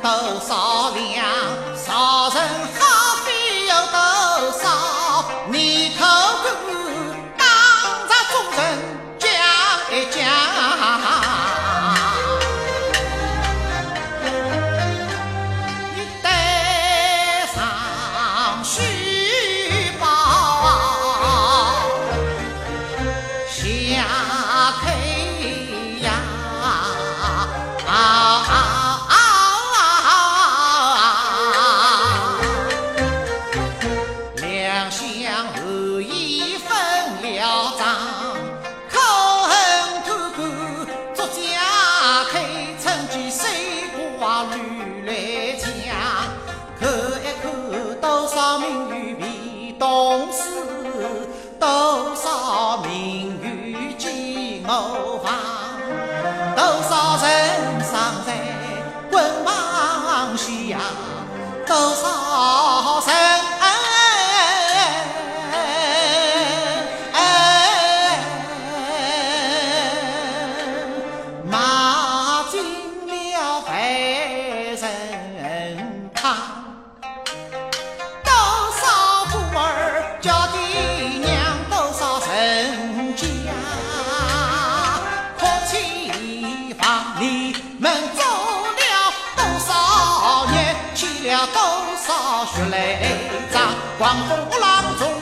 多少相后已分了账，可恨贪官作，来。看一看，多少名被，多少名进房，多少人丧在棍棒下，多少。啊，你们走了多少年，去了多少血泪账？光复郎中。